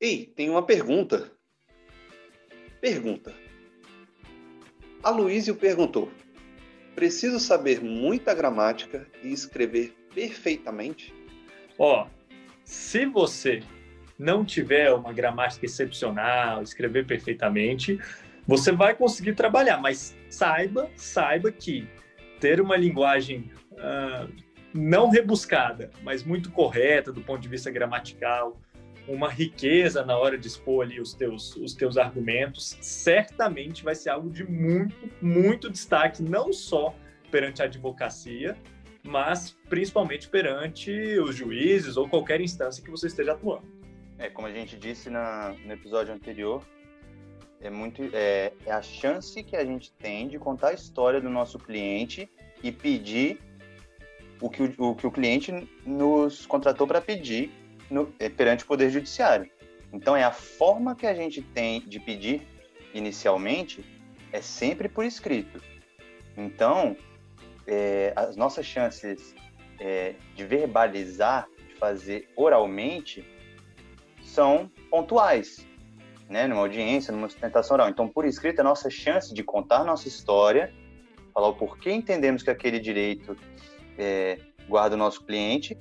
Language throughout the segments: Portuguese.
Ei, tem uma pergunta. Pergunta. A Luísio perguntou: Preciso saber muita gramática e escrever perfeitamente? Ó, se você não tiver uma gramática excepcional, escrever perfeitamente, você vai conseguir trabalhar, mas saiba, saiba que ter uma linguagem uh, não rebuscada, mas muito correta do ponto de vista gramatical, uma riqueza na hora de expor ali os teus, os teus argumentos, certamente vai ser algo de muito, muito destaque, não só perante a advocacia, mas principalmente perante os juízes ou qualquer instância que você esteja atuando. É, como a gente disse na, no episódio anterior, é muito é, é a chance que a gente tem de contar a história do nosso cliente e pedir o que o, o que o cliente nos contratou para pedir no, é, perante o Poder Judiciário. Então, é a forma que a gente tem de pedir inicialmente é sempre por escrito. Então, é, as nossas chances é, de verbalizar, de fazer oralmente, são pontuais, né? Numa audiência, numa sustentação oral. Então, por escrito, a nossa chance de contar nossa história, falar o porquê entendemos que aquele direito é, guarda o nosso cliente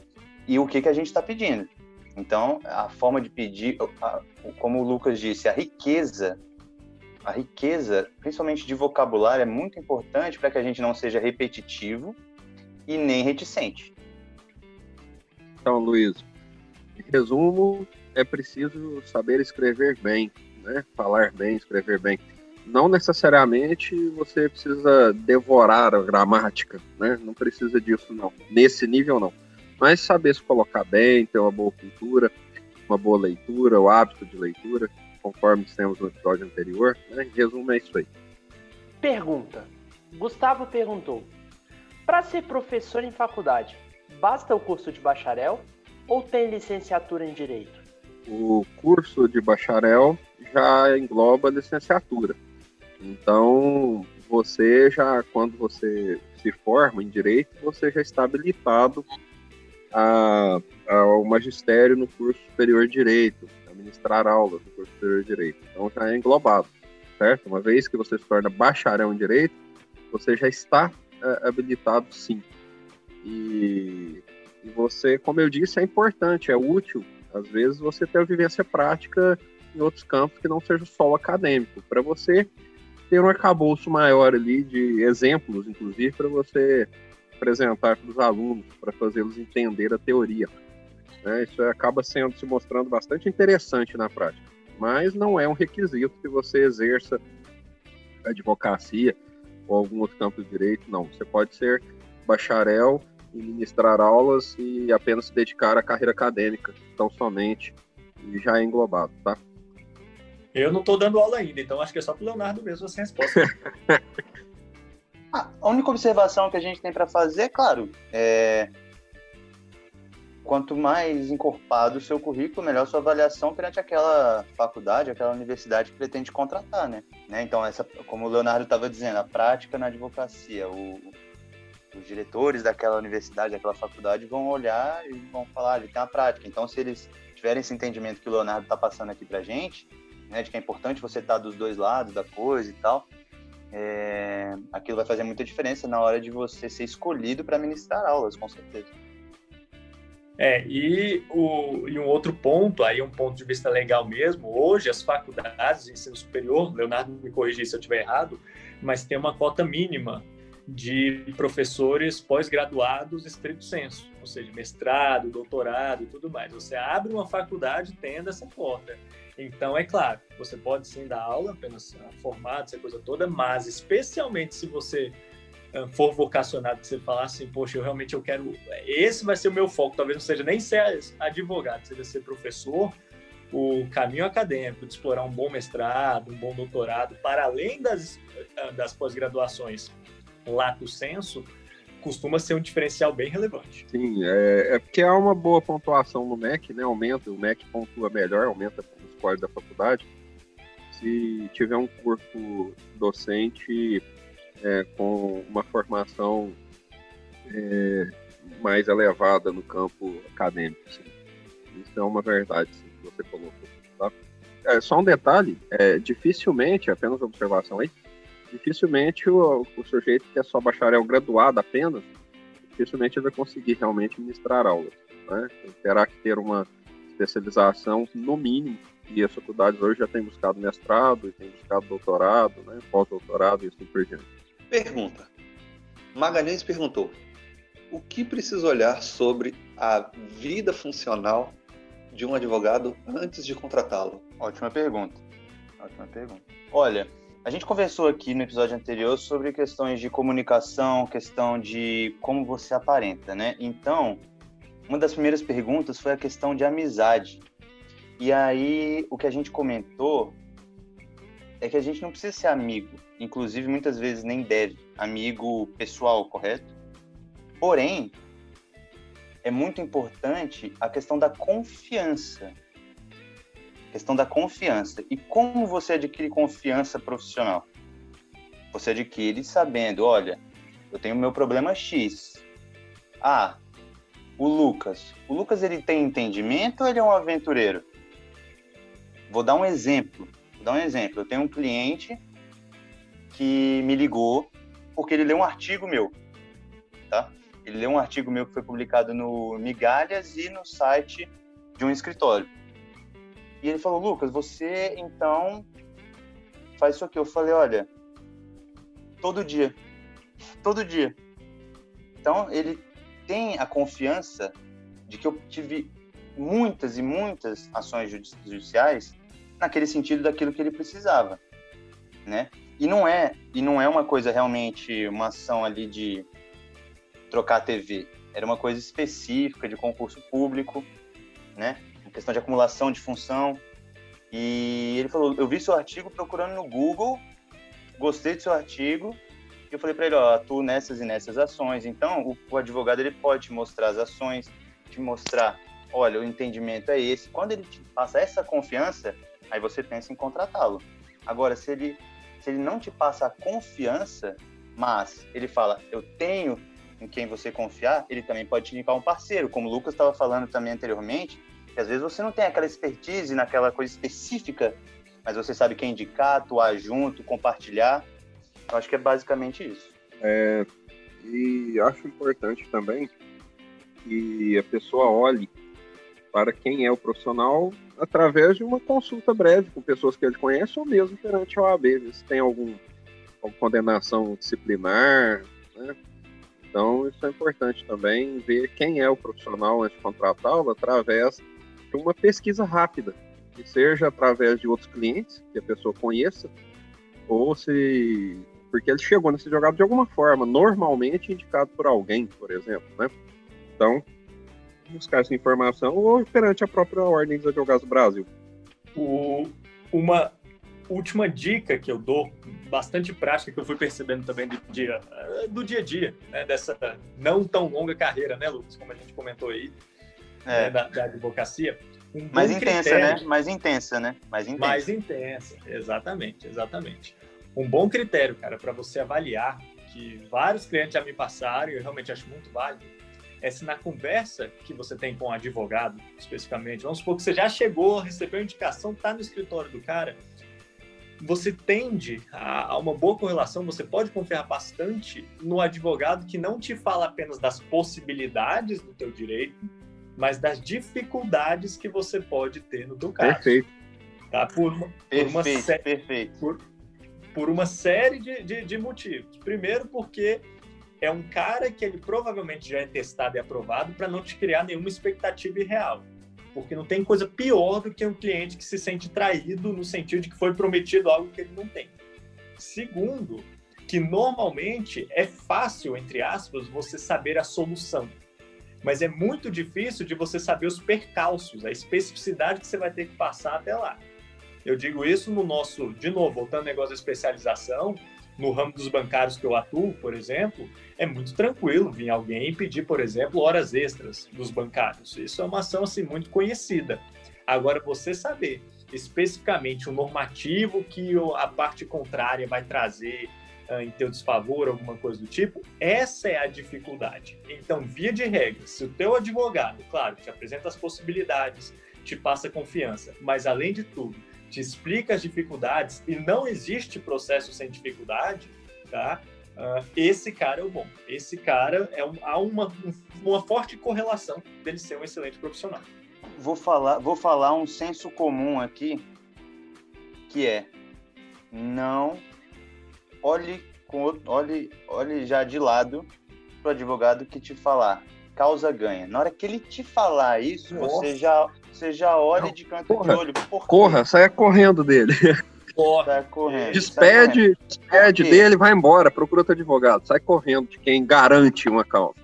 e o que, que a gente está pedindo. Então, a forma de pedir, como o Lucas disse, a riqueza, a riqueza, principalmente de vocabulário, é muito importante para que a gente não seja repetitivo e nem reticente. Então, Luiz, em resumo, é preciso saber escrever bem, né? Falar bem, escrever bem. Não necessariamente você precisa devorar a gramática, né? Não precisa disso, não. Nesse nível, não mas saber se colocar bem, ter uma boa cultura, uma boa leitura, o hábito de leitura, conforme dissemos no episódio anterior. Né? Em resumo, é isso aí. Pergunta. Gustavo perguntou: Para ser professor em faculdade, basta o curso de bacharel ou tem licenciatura em direito? O curso de bacharel já engloba licenciatura. Então, você já, quando você se forma em direito, você já está habilitado a, ao magistério no curso superior de direito, a ministrar aulas no curso superior de direito. Então já é englobado, certo? Uma vez que você se torna bacharel em direito, você já está é, habilitado sim. E, e, você, como eu disse, é importante, é útil, às vezes, você ter a vivência prática em outros campos que não seja só o acadêmico, para você ter um arcabouço maior ali de exemplos, inclusive, para você apresentar para os alunos, para fazê-los entender a teoria. Né? Isso acaba sendo se mostrando bastante interessante na prática, mas não é um requisito que você exerça advocacia ou algum outro campo de direito, não. Você pode ser bacharel e ministrar aulas e apenas se dedicar à carreira acadêmica, tão somente, e já é englobado, tá? Eu não estou dando aula ainda, então acho que é só para o Leonardo mesmo essa resposta. A única observação que a gente tem para fazer, claro, é quanto mais encorpado o seu currículo, melhor sua avaliação perante aquela faculdade, aquela universidade que pretende contratar, né? né? Então, essa, como o Leonardo estava dizendo, a prática na advocacia, o, os diretores daquela universidade, daquela faculdade vão olhar e vão falar, ah, ele tem a prática. Então, se eles tiverem esse entendimento que o Leonardo está passando aqui para gente, né, de que é importante você estar tá dos dois lados da coisa e tal, é, aquilo vai fazer muita diferença na hora de você ser escolhido para ministrar aulas, com certeza. É, e, o, e um outro ponto, aí um ponto de vista legal mesmo, hoje as faculdades de ensino superior, Leonardo me corrigir se eu estiver errado, mas tem uma cota mínima de professores pós-graduados estrito senso, ou seja, mestrado, doutorado e tudo mais. Você abre uma faculdade tendo essa cota. Então, é claro, você pode sim dar aula, apenas ah, formado, essa coisa toda, mas especialmente se você ah, for vocacionado, que você falar assim, poxa, eu realmente eu quero, esse vai ser o meu foco, talvez não seja nem ser advogado, seja ser professor, o caminho acadêmico de explorar um bom mestrado, um bom doutorado, para além das, ah, das pós-graduações lato senso, costuma ser um diferencial bem relevante. Sim, é, é, porque há uma boa pontuação no MEC, né? Aumenta, o MEC pontua melhor, aumenta o score da faculdade. Se tiver um curso docente é, com uma formação é, mais elevada no campo acadêmico, sim. Isso é uma verdade, sim. você colocou. Tá? É, só um detalhe, é, dificilmente, apenas observação aí, dificilmente o, o sujeito que é só bacharel graduado apenas, dificilmente ele vai conseguir realmente ministrar aulas. Né? Terá que ter uma especialização no mínimo, e as faculdades hoje já têm buscado mestrado, têm buscado doutorado, né? pós-doutorado e assim por diante. Pergunta. Magalhães perguntou: o que precisa olhar sobre a vida funcional de um advogado antes de contratá-lo? Ótima pergunta. Ótima pergunta. Olha, a gente conversou aqui no episódio anterior sobre questões de comunicação, questão de como você aparenta, né? Então, uma das primeiras perguntas foi a questão de amizade. E aí, o que a gente comentou é que a gente não precisa ser amigo, inclusive muitas vezes nem deve, amigo pessoal, correto? Porém, é muito importante a questão da confiança. Questão da confiança. E como você adquire confiança profissional? Você adquire sabendo, olha, eu tenho meu problema X. Ah, o Lucas. O Lucas ele tem entendimento ou ele é um aventureiro? Vou dar um exemplo. Vou dar um exemplo. Eu tenho um cliente que me ligou porque ele leu um artigo meu, tá? Ele leu um artigo meu que foi publicado no Migalhas e no site de um escritório. E ele falou, Lucas, você então faz isso aqui. Eu falei, olha, todo dia, todo dia. Então ele tem a confiança de que eu tive muitas e muitas ações judiciais naquele sentido daquilo que ele precisava, né? E não é e não é uma coisa realmente uma ação ali de trocar a TV. Era uma coisa específica de concurso público, né? Questão de acumulação de função. E ele falou: Eu vi seu artigo procurando no Google, gostei do seu artigo. E eu falei para ele: Ó, atuo nessas e nessas ações. Então, o, o advogado ele pode te mostrar as ações, te mostrar: olha, o entendimento é esse. Quando ele te passa essa confiança, aí você pensa em contratá-lo. Agora, se ele, se ele não te passa a confiança, mas ele fala: Eu tenho em quem você confiar, ele também pode te indicar um parceiro, como o Lucas estava falando também anteriormente, que às vezes você não tem aquela expertise naquela coisa específica, mas você sabe quem indicar, atuar junto, compartilhar. Eu acho que é basicamente isso. É, e acho importante também que a pessoa olhe para quem é o profissional através de uma consulta breve com pessoas que ele conhece ou mesmo perante a OAB, se tem algum, alguma condenação disciplinar, né? Então, isso é importante também, ver quem é o profissional antes de contratá-lo através uma pesquisa rápida, que seja através de outros clientes que a pessoa conheça, ou se. Porque ele chegou nesse jogado de alguma forma, normalmente indicado por alguém, por exemplo, né? Então, buscar essa informação ou perante a própria Ordem dos Advogados do Brasil. O, uma última dica que eu dou, bastante prática, que eu fui percebendo também do dia, do dia a dia, né, dessa não tão longa carreira, né, Lucas, como a gente comentou aí. Né, da, da, advocacia. Um mais intensa, critério, né? Mais intensa, né? Mais intensa. Mais intensa, exatamente, exatamente. Um bom critério, cara, para você avaliar, que vários clientes já me passaram e eu realmente acho muito válido, é se na conversa que você tem com o um advogado, especificamente, vamos supor que você já chegou, recebeu a indicação, está no escritório do cara, você tende a, uma boa correlação, você pode confiar bastante no advogado que não te fala apenas das possibilidades do teu direito, mas das dificuldades que você pode ter no teu caso. Perfeito. Tá? Por uma, perfeito, por uma sé- perfeito. Por, por uma série de, de, de motivos. Primeiro, porque é um cara que ele provavelmente já é testado e aprovado para não te criar nenhuma expectativa irreal porque não tem coisa pior do que um cliente que se sente traído no sentido de que foi prometido algo que ele não tem. Segundo, que normalmente é fácil, entre aspas, você saber a solução, mas é muito difícil de você saber os percalços, a especificidade que você vai ter que passar até lá. Eu digo isso no nosso, de novo, voltando ao negócio da especialização, no ramo dos bancários que eu atuo, por exemplo, é muito tranquilo vir alguém pedir, por exemplo, horas extras dos bancários. Isso é uma ação assim muito conhecida. Agora você saber especificamente o normativo que a parte contrária vai trazer uh, em teu desfavor, alguma coisa do tipo, essa é a dificuldade. Então, via de regra, se o teu advogado, claro, te apresenta as possibilidades, te passa confiança, mas além de tudo, te explica as dificuldades e não existe processo sem dificuldade, tá? Uh, esse cara é o bom. Esse cara é um, há uma, uma forte correlação dele ser um excelente profissional. Vou falar, vou falar um senso comum aqui, que é não olhe com olhe, olhe já de lado para o advogado que te falar causa ganha. Na hora que ele te falar isso, Nossa. você já você já olha de canto corra, de olho. Por corra, saia correndo dele. Corre. correndo. Despede, despede dele, vai embora, procura outro advogado. Sai correndo de quem garante uma causa.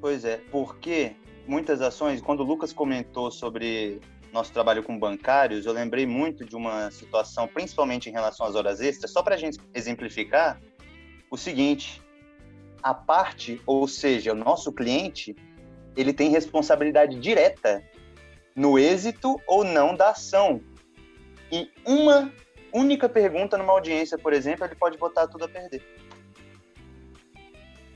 Pois é, porque muitas ações, quando o Lucas comentou sobre nosso trabalho com bancários, eu lembrei muito de uma situação, principalmente em relação às horas extras, só para a gente exemplificar, o seguinte: a parte, ou seja, o nosso cliente, ele tem responsabilidade direta no êxito ou não da ação. E uma única pergunta numa audiência, por exemplo, ele pode botar tudo a perder.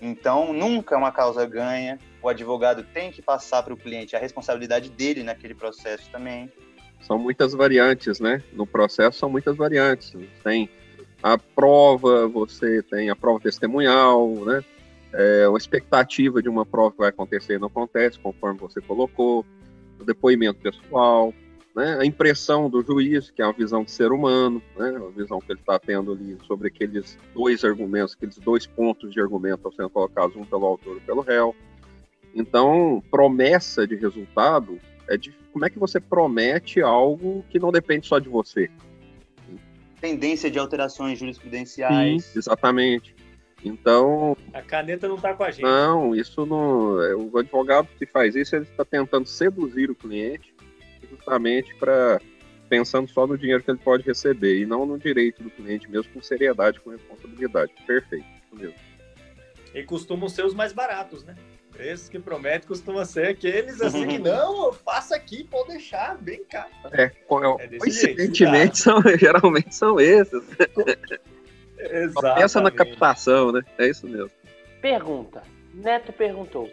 Então, nunca uma causa ganha. O advogado tem que passar para o cliente a responsabilidade dele naquele processo também. São muitas variantes, né? No processo são muitas variantes. Tem a prova, você tem a prova testemunhal, né? É, uma expectativa de uma prova que vai acontecer não acontece, conforme você colocou o depoimento pessoal, né, a impressão do juiz, que é a visão de ser humano, né, a visão que ele está tendo ali sobre aqueles dois argumentos, aqueles dois pontos de argumento sendo colocados, um pelo autor e pelo réu. Então, promessa de resultado é de como é que você promete algo que não depende só de você. Tendência de alterações jurisprudenciais. Sim, exatamente. Então. A caneta não está com a gente. Não, isso não. É, o advogado que faz isso, ele está tentando seduzir o cliente, justamente para pensando só no dinheiro que ele pode receber e não no direito do cliente mesmo, com seriedade, com responsabilidade. Perfeito, isso mesmo. E costumam ser os mais baratos, né? Esses que prometem costumam ser aqueles assim que não, faça aqui, pode deixar, vem cá. É, é coincidentemente, são, geralmente são esses. Exatamente. Pensa na captação, né? É isso mesmo. Pergunta. Neto perguntou: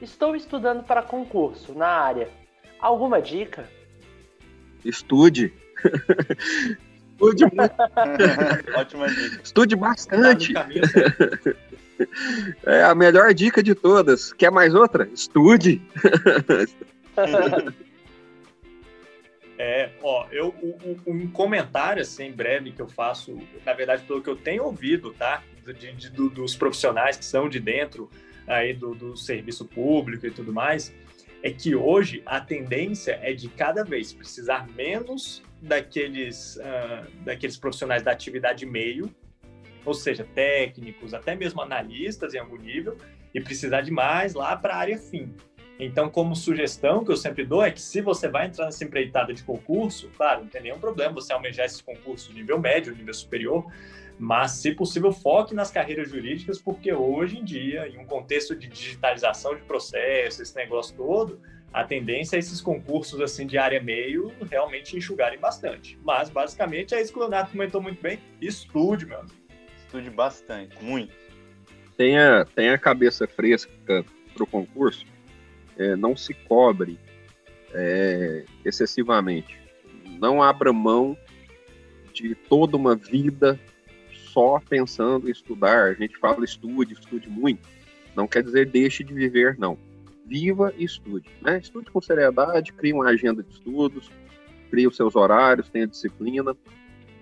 Estou estudando para concurso na área. Alguma dica? Estude. Estude muito. Ótima dica. Estude bastante. É a melhor dica de todas. Quer mais outra? Estude. É, ó, eu, um, um, comentário assim breve que eu faço, na verdade, pelo que eu tenho ouvido, tá? De, de, do, dos profissionais que são de dentro aí do, do serviço público e tudo mais, é que hoje a tendência é de cada vez precisar menos daqueles, uh, daqueles profissionais da atividade meio, ou seja, técnicos, até mesmo analistas em algum nível, e precisar de mais lá para a área fim. Então, como sugestão que eu sempre dou é que se você vai entrar nessa empreitada de concurso, claro, não tem nenhum problema você almejar esses concursos nível médio, nível superior, mas, se possível, foque nas carreiras jurídicas, porque hoje em dia, em um contexto de digitalização de processos, esse negócio todo, a tendência é esses concursos assim de área meio realmente enxugarem bastante. Mas, basicamente, é isso que o Leonardo comentou muito bem, estude, meu amigo. Estude bastante, muito. Tenha, tenha a cabeça fresca para o concurso, é, não se cobre é, excessivamente. Não abra mão de toda uma vida só pensando em estudar. A gente fala estude, estude muito. Não quer dizer deixe de viver, não. Viva e estude. Né? Estude com seriedade, crie uma agenda de estudos, crie os seus horários, tenha disciplina,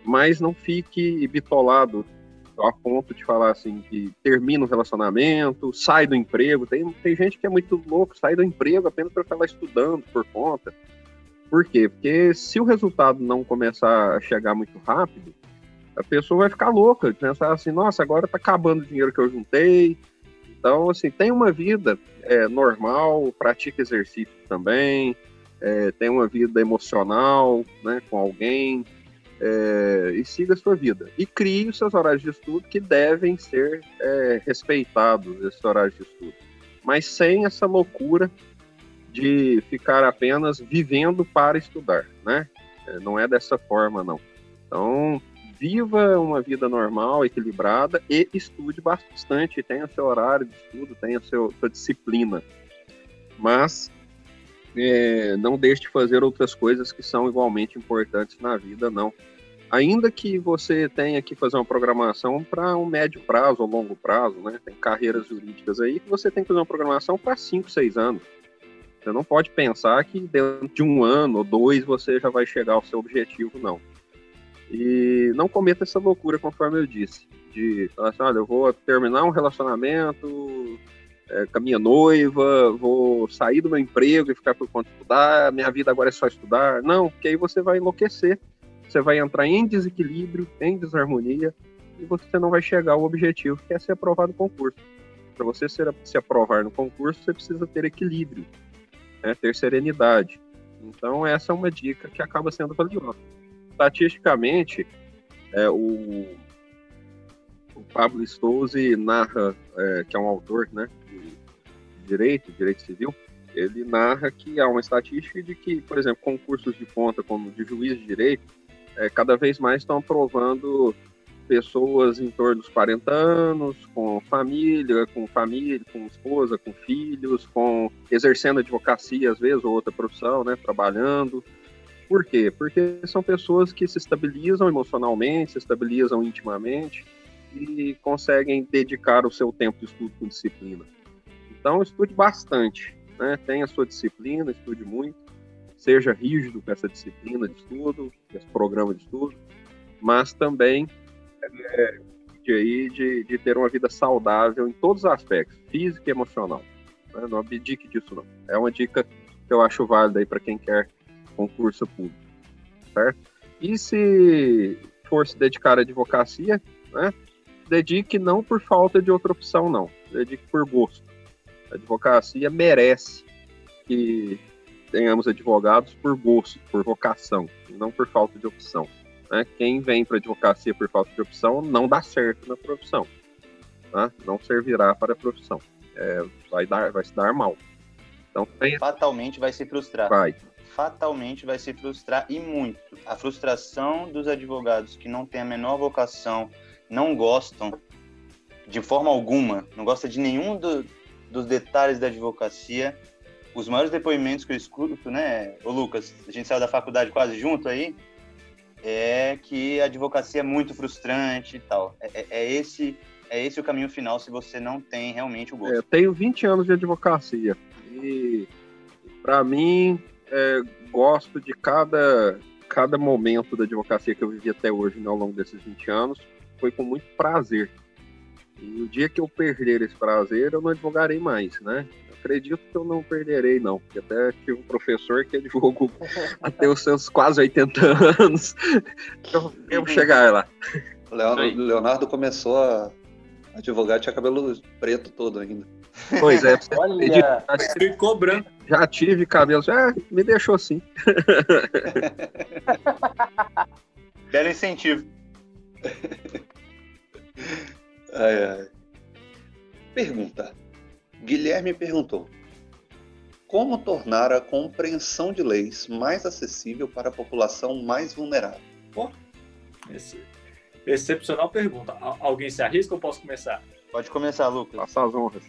mas não fique bitolado a ponto de falar assim que termina o relacionamento, sai do emprego. Tem, tem gente que é muito louco, sai do emprego apenas para ficar estudando por conta. Por quê? Porque se o resultado não começar a chegar muito rápido, a pessoa vai ficar louca, de pensar assim, nossa, agora tá acabando o dinheiro que eu juntei. Então, assim, tem uma vida é, normal, pratica exercício também, é, tem uma vida emocional, né, com alguém, é, e siga a sua vida. E crie os seus horários de estudo que devem ser é, respeitados, esses horários de estudo. Mas sem essa loucura de ficar apenas vivendo para estudar, né? É, não é dessa forma, não. Então, viva uma vida normal, equilibrada e estude bastante, tenha seu horário de estudo, tenha seu, sua disciplina. Mas é, não deixe de fazer outras coisas que são igualmente importantes na vida, não. Ainda que você tenha que fazer uma programação para um médio prazo ou longo prazo, né? Tem carreiras jurídicas aí que você tem que fazer uma programação para 5, 6 anos. Você não pode pensar que dentro de um ano ou dois você já vai chegar ao seu objetivo, não. E não cometa essa loucura, conforme eu disse, de falar assim, olha, eu vou terminar um relacionamento é, com a minha noiva, vou sair do meu emprego e ficar por conta de estudar, minha vida agora é só estudar. Não, porque aí você vai enlouquecer você vai entrar em desequilíbrio, em desarmonia, e você não vai chegar ao objetivo, que é ser aprovado no concurso. Para você ser, se aprovar no concurso, você precisa ter equilíbrio, né, ter serenidade. Então, essa é uma dica que acaba sendo valiosa. Estatisticamente, é, o, o Pablo Stouze narra, é, que é um autor né, direito, direito civil, ele narra que há uma estatística de que, por exemplo, concursos de ponta, como de juiz de direito, é, cada vez mais estão aprovando pessoas em torno dos 40 anos, com família, com família, com esposa, com filhos, com exercendo advocacia às vezes ou outra profissão, né, trabalhando. Por quê? Porque são pessoas que se estabilizam emocionalmente, se estabilizam intimamente e conseguem dedicar o seu tempo de estudo com disciplina. Então, estude bastante, né? Tenha a sua disciplina, estude muito seja rígido com essa disciplina de estudo, esse programa de estudo, mas também é, de, aí, de, ter uma vida saudável em todos os aspectos, físico e emocional. Né? Não abdique disso, não. É uma dica que eu acho válida aí para quem quer concurso público, certo? E se for se dedicar à advocacia, né? Dedique não por falta de outra opção, não. Dedique por gosto. A advocacia merece que tenhamos advogados por gosto, por vocação, não por falta de opção. Né? Quem vem para a advocacia por falta de opção não dá certo na profissão, tá? não servirá para a profissão, é, vai, dar, vai se dar mal. Então, tem... Fatalmente vai se frustrar. Vai. Fatalmente vai se frustrar e muito. A frustração dos advogados que não têm a menor vocação, não gostam de forma alguma, não gostam de nenhum do, dos detalhes da advocacia, os maiores depoimentos que eu escuto, né, o Lucas, a gente saiu da faculdade quase junto aí, é que a advocacia é muito frustrante e tal. É, é, é esse é esse o caminho final se você não tem realmente o gosto. É, eu tenho 20 anos de advocacia e para mim é, gosto de cada cada momento da advocacia que eu vivi até hoje né, ao longo desses 20 anos foi com muito prazer. E o dia que eu perder esse prazer, eu não advogarei mais, né? acredito que eu não perderei, não. Porque até tive um professor que advogou até os seus quase 80 anos. Então, eu vou chegar lá. Leonardo, Leonardo começou a advogar, tinha cabelo preto todo ainda. Pois é. Olha, ficou branco. Já tive cabelo, já me deixou assim. Belo incentivo. Ai, ai. Pergunta. Guilherme perguntou: Como tornar a compreensão de leis mais acessível para a população mais vulnerável? Pô, esse, excepcional pergunta. Alguém se arrisca ou posso começar? Pode começar, Lucas. Passar as honras.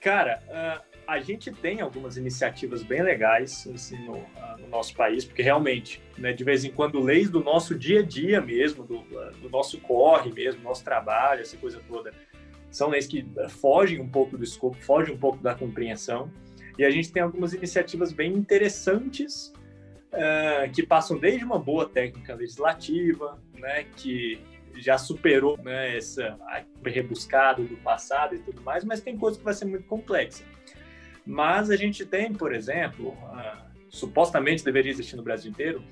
Cara, uh, a gente tem algumas iniciativas bem legais assim, no, uh, no, nosso país, porque realmente, né, de vez em quando, leis do nosso dia a dia mesmo, do, uh, do nosso corre mesmo, nosso trabalho, essa coisa toda, são leis que fogem um pouco do escopo, fogem um pouco da compreensão. E a gente tem algumas iniciativas bem interessantes uh, que passam desde uma boa técnica legislativa, né, que já superou né, essa rebuscado do passado e tudo mais, mas tem coisas que vai ser muito complexa. Mas a gente tem, por exemplo, uh, supostamente deveria existir no Brasil inteiro,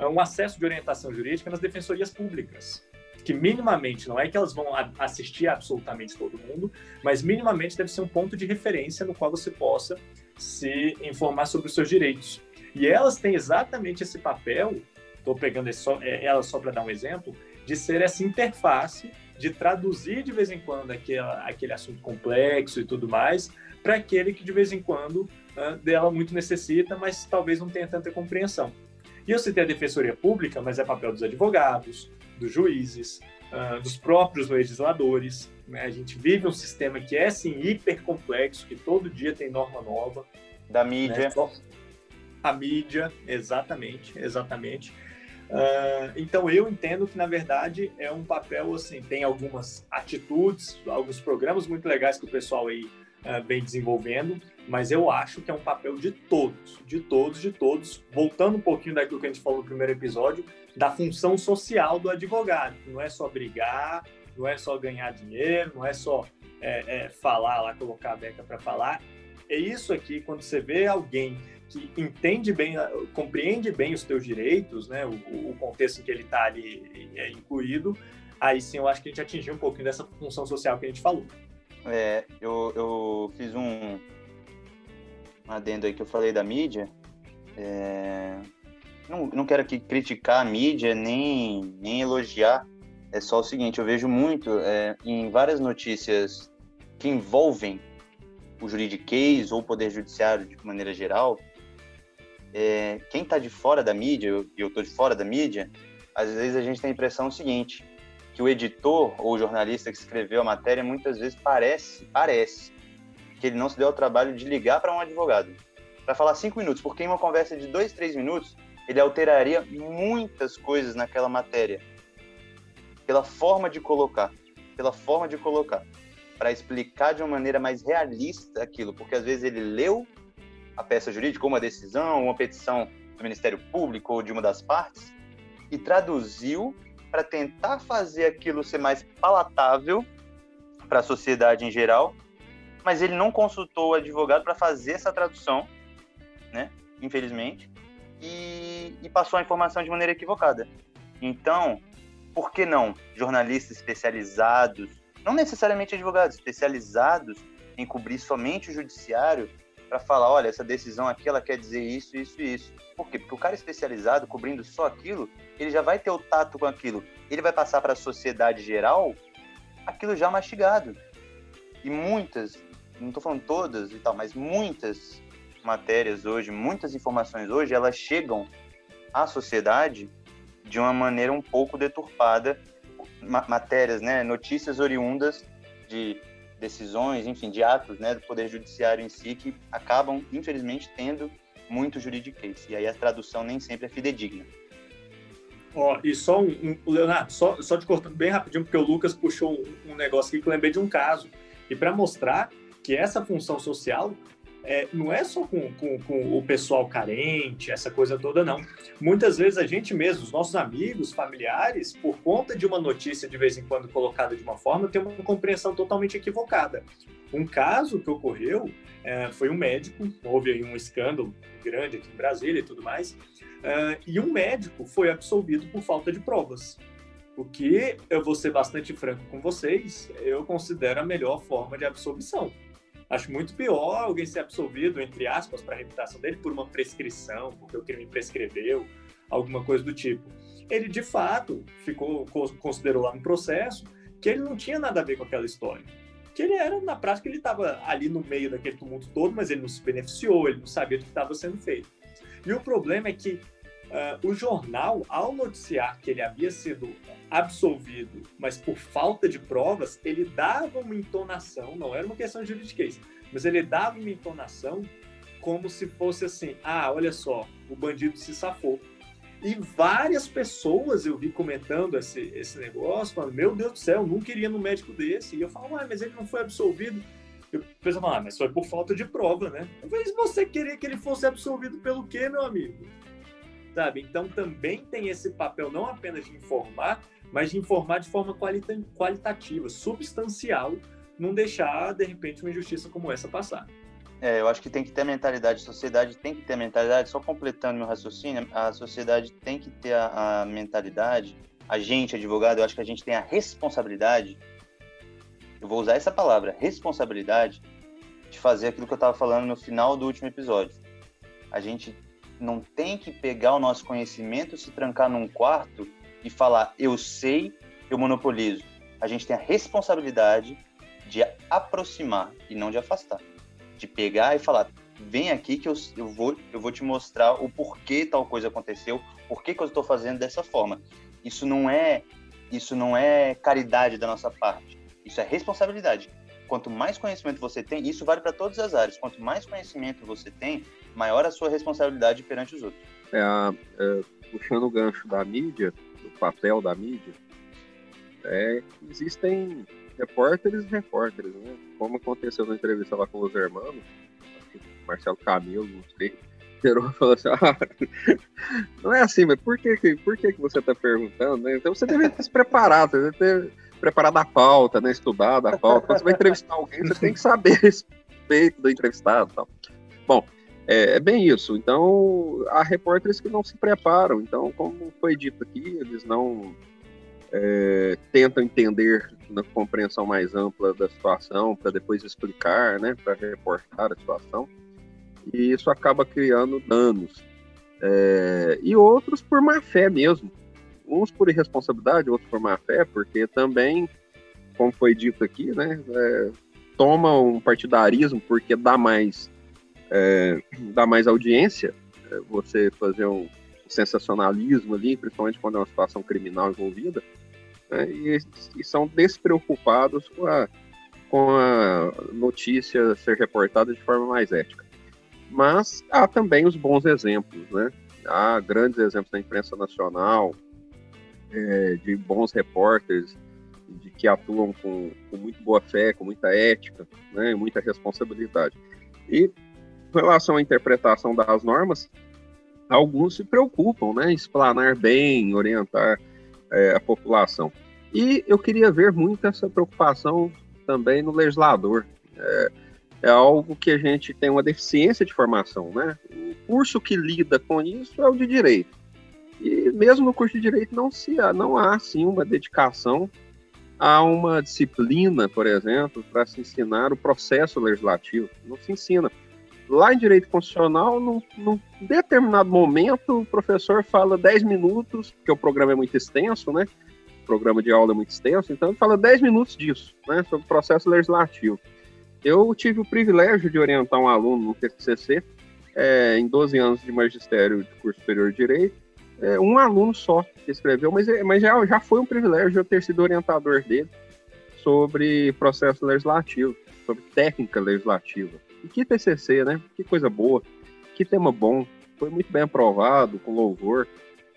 uh, um acesso de orientação jurídica nas defensorias públicas que minimamente, não é que elas vão assistir absolutamente todo mundo, mas minimamente deve ser um ponto de referência no qual você possa se informar sobre os seus direitos. E elas têm exatamente esse papel, estou pegando só, é, elas só para dar um exemplo, de ser essa interface, de traduzir de vez em quando aquele, aquele assunto complexo e tudo mais, para aquele que de vez em quando uh, dela muito necessita, mas talvez não tenha tanta compreensão. E eu citei a Defensoria Pública, mas é papel dos advogados, dos juízes, uh, dos próprios legisladores. Né? A gente vive um sistema que é, sim, hiper complexo, que todo dia tem norma nova. Da mídia. Né? A mídia, exatamente, exatamente. Uh, então eu entendo que na verdade é um papel assim, tem algumas atitudes, alguns programas muito legais que o pessoal aí uh, vem desenvolvendo, mas eu acho que é um papel de todos, de todos, de todos. Voltando um pouquinho daquilo que a gente falou no primeiro episódio, da função social do advogado, não é só brigar, não é só ganhar dinheiro, não é só é, é, falar lá, colocar a beca para falar. É isso aqui, quando você vê alguém que entende bem, compreende bem os teus direitos, né, o, o contexto em que ele está ali é incluído, aí sim eu acho que a gente atingiu um pouquinho dessa função social que a gente falou. É, eu, eu fiz um, adendo aí que eu falei da mídia. É, não, não quero aqui criticar a mídia nem, nem elogiar. É só o seguinte, eu vejo muito é, em várias notícias que envolvem o juridiquês ou o poder judiciário de maneira geral, é, quem está de fora da mídia, e eu estou de fora da mídia, às vezes a gente tem a impressão seguinte, que o editor ou o jornalista que escreveu a matéria muitas vezes parece, parece, que ele não se deu ao trabalho de ligar para um advogado. Para falar cinco minutos, porque em uma conversa de dois, três minutos, ele alteraria muitas coisas naquela matéria, pela forma de colocar, pela forma de colocar, para explicar de uma maneira mais realista aquilo, porque às vezes ele leu a peça jurídica, uma decisão, uma petição do Ministério Público ou de uma das partes, e traduziu para tentar fazer aquilo ser mais palatável para a sociedade em geral, mas ele não consultou o advogado para fazer essa tradução, né? Infelizmente, e, e passou a informação de maneira equivocada. Então, por que não jornalistas especializados, não necessariamente advogados, especializados em cobrir somente o judiciário, para falar, olha, essa decisão aqui ela quer dizer isso, isso e isso. Por quê? Porque o cara especializado, cobrindo só aquilo, ele já vai ter o tato com aquilo. Ele vai passar para a sociedade geral aquilo já mastigado. E muitas, não estou falando todas e tal, mas muitas matérias hoje, muitas informações hoje, elas chegam à sociedade de uma maneira um pouco deturpada. Matérias, né, notícias oriundas de decisões, enfim, de atos né, do Poder Judiciário em si que acabam, infelizmente, tendo muito juridiquês. E aí a tradução nem sempre é fidedigna. Ó, e só um, um Leonardo, só, só te cortando bem rapidinho, porque o Lucas puxou um, um negócio aqui que eu lembrei de um caso. E para mostrar que essa função social é, não é só com, com, com, o pessoal carente, essa coisa toda, não. Muitas vezes a gente mesmo, os nossos amigos, familiares, por conta de uma notícia de vez em quando colocada de uma forma, tem uma compreensão totalmente equivocada. Um caso que ocorreu é, foi um médico, houve aí um escândalo grande aqui em Brasília e tudo mais, é, e um médico foi absolvido por falta de provas. O que eu vou ser bastante franco com vocês, eu considero a melhor forma de absolvição Acho muito pior alguém ser absolvido, entre aspas, para a reputação dele por uma prescrição, porque o crime prescreveu, alguma coisa do tipo. Ele, de fato, ficou considerou lá no processo que ele não tinha nada a ver com aquela história. Que ele era, na prática, ele estava ali no meio daquele tumulto todo, mas ele não se beneficiou, ele não sabia do que estava sendo feito. E o problema é que Uh, o jornal, ao noticiar que ele havia sido absolvido, mas por falta de provas, ele dava uma entonação, não era uma questão de juridiquês, mas ele dava uma entonação como se fosse assim: ah, olha só, o bandido se safou. E várias pessoas eu vi comentando esse, esse negócio, falando: meu Deus do céu, não queria no médico desse. E eu falo: ah, mas ele não foi absolvido. E o fala: ah, mas foi por falta de prova, né? Falei: você queria que ele fosse absolvido pelo quê, meu amigo? Sabe? Então também tem esse papel não apenas de informar, mas de informar de forma qualita qualitativa, substancial, não deixar, de repente, uma injustiça como essa passar. É, eu acho que tem que ter a mentalidade, a sociedade tem que ter a mentalidade, só completando meu raciocínio, a sociedade tem que ter a, a mentalidade, a gente, advogado, eu acho que a gente tem a responsabilidade, eu vou usar essa palavra, responsabilidade, de fazer aquilo que eu estava falando no final do último episódio. A gente não tem que pegar o nosso conhecimento, se trancar num quarto e falar, eu sei, eu monopolizo. A gente tem a responsabilidade de aproximar e não de afastar. De pegar e falar, vem aqui que eu, eu, vou, eu vou te mostrar o porquê tal coisa aconteceu, por que eu estou fazendo dessa forma. Isso não é isso não é caridade da nossa parte. Isso é responsabilidade. quanto mais conhecimento você tem, isso vale para todas as áreas. Quanto mais conhecimento você tem, maior a sua responsabilidade perante os outros. É, é, puxando o gancho da mídia, do papel da mídia, é, existem repórteres e repórteres, né? Como aconteceu na entrevista lá com os irmãos, Marcelo Camilo, não sei, virou e falou assim, ah, não é assim, mas por que, por que, que você está perguntando? Né? Então você deve ter se preparado, você deve ter preparado a pauta, né? estudado a pauta. Quando você vai entrevistar alguém, você tem que saber a respeito do entrevistado tal. Bom, é, é, bem isso. Então, há repórteres que não se preparam. Então, como foi dito aqui, eles não é, tentam entender na compreensão mais ampla da situação para depois explicar, né, para reportar a situação. E isso acaba criando danos. É, e outros por má fé mesmo. Uns por irresponsabilidade, outros por má fé, porque também, como foi dito aqui, né, é, toma um partidarismo porque dá mais, é, dá mais audiência, é, você fazer um sensacionalismo ali, principalmente quando é uma situação criminal envolvida, né, e, e, são despreocupados com a, com a notícia ser reportada de forma mais ética. Mas há também os bons exemplos, né? Há grandes exemplos na imprensa nacional, é, de bons repórteres, de que atuam com, com muito boa fé, com muita ética, né, muita responsabilidade. E relação à interpretação das normas, alguns se preocupam, né, explanar bem, orientar é, a população. E eu queria ver muito essa preocupação também no legislador. É, é algo que a gente tem uma deficiência de formação, né? O curso que lida com isso é o de direito. E mesmo no curso de direito não se não há assim uma dedicação a uma disciplina, por exemplo, para se ensinar o processo legislativo. Não se ensina. Lá em direito constitucional, num, determinado momento, o professor fala 10 minutos, porque o programa é muito extenso, né? O programa de aula é muito extenso, então ele fala 10 minutos disso, né? Sobre o processo legislativo. Eu tive o privilégio de orientar um aluno no TCC, é, em 12 anos de magistério de curso superior de direito, é, um aluno só que escreveu, mas, é, mas já, já foi um privilégio eu ter sido orientador dele sobre processo legislativo, sobre técnica legislativa. E que TCC, né? Que coisa boa, que tema bom, foi muito bem aprovado, com louvor,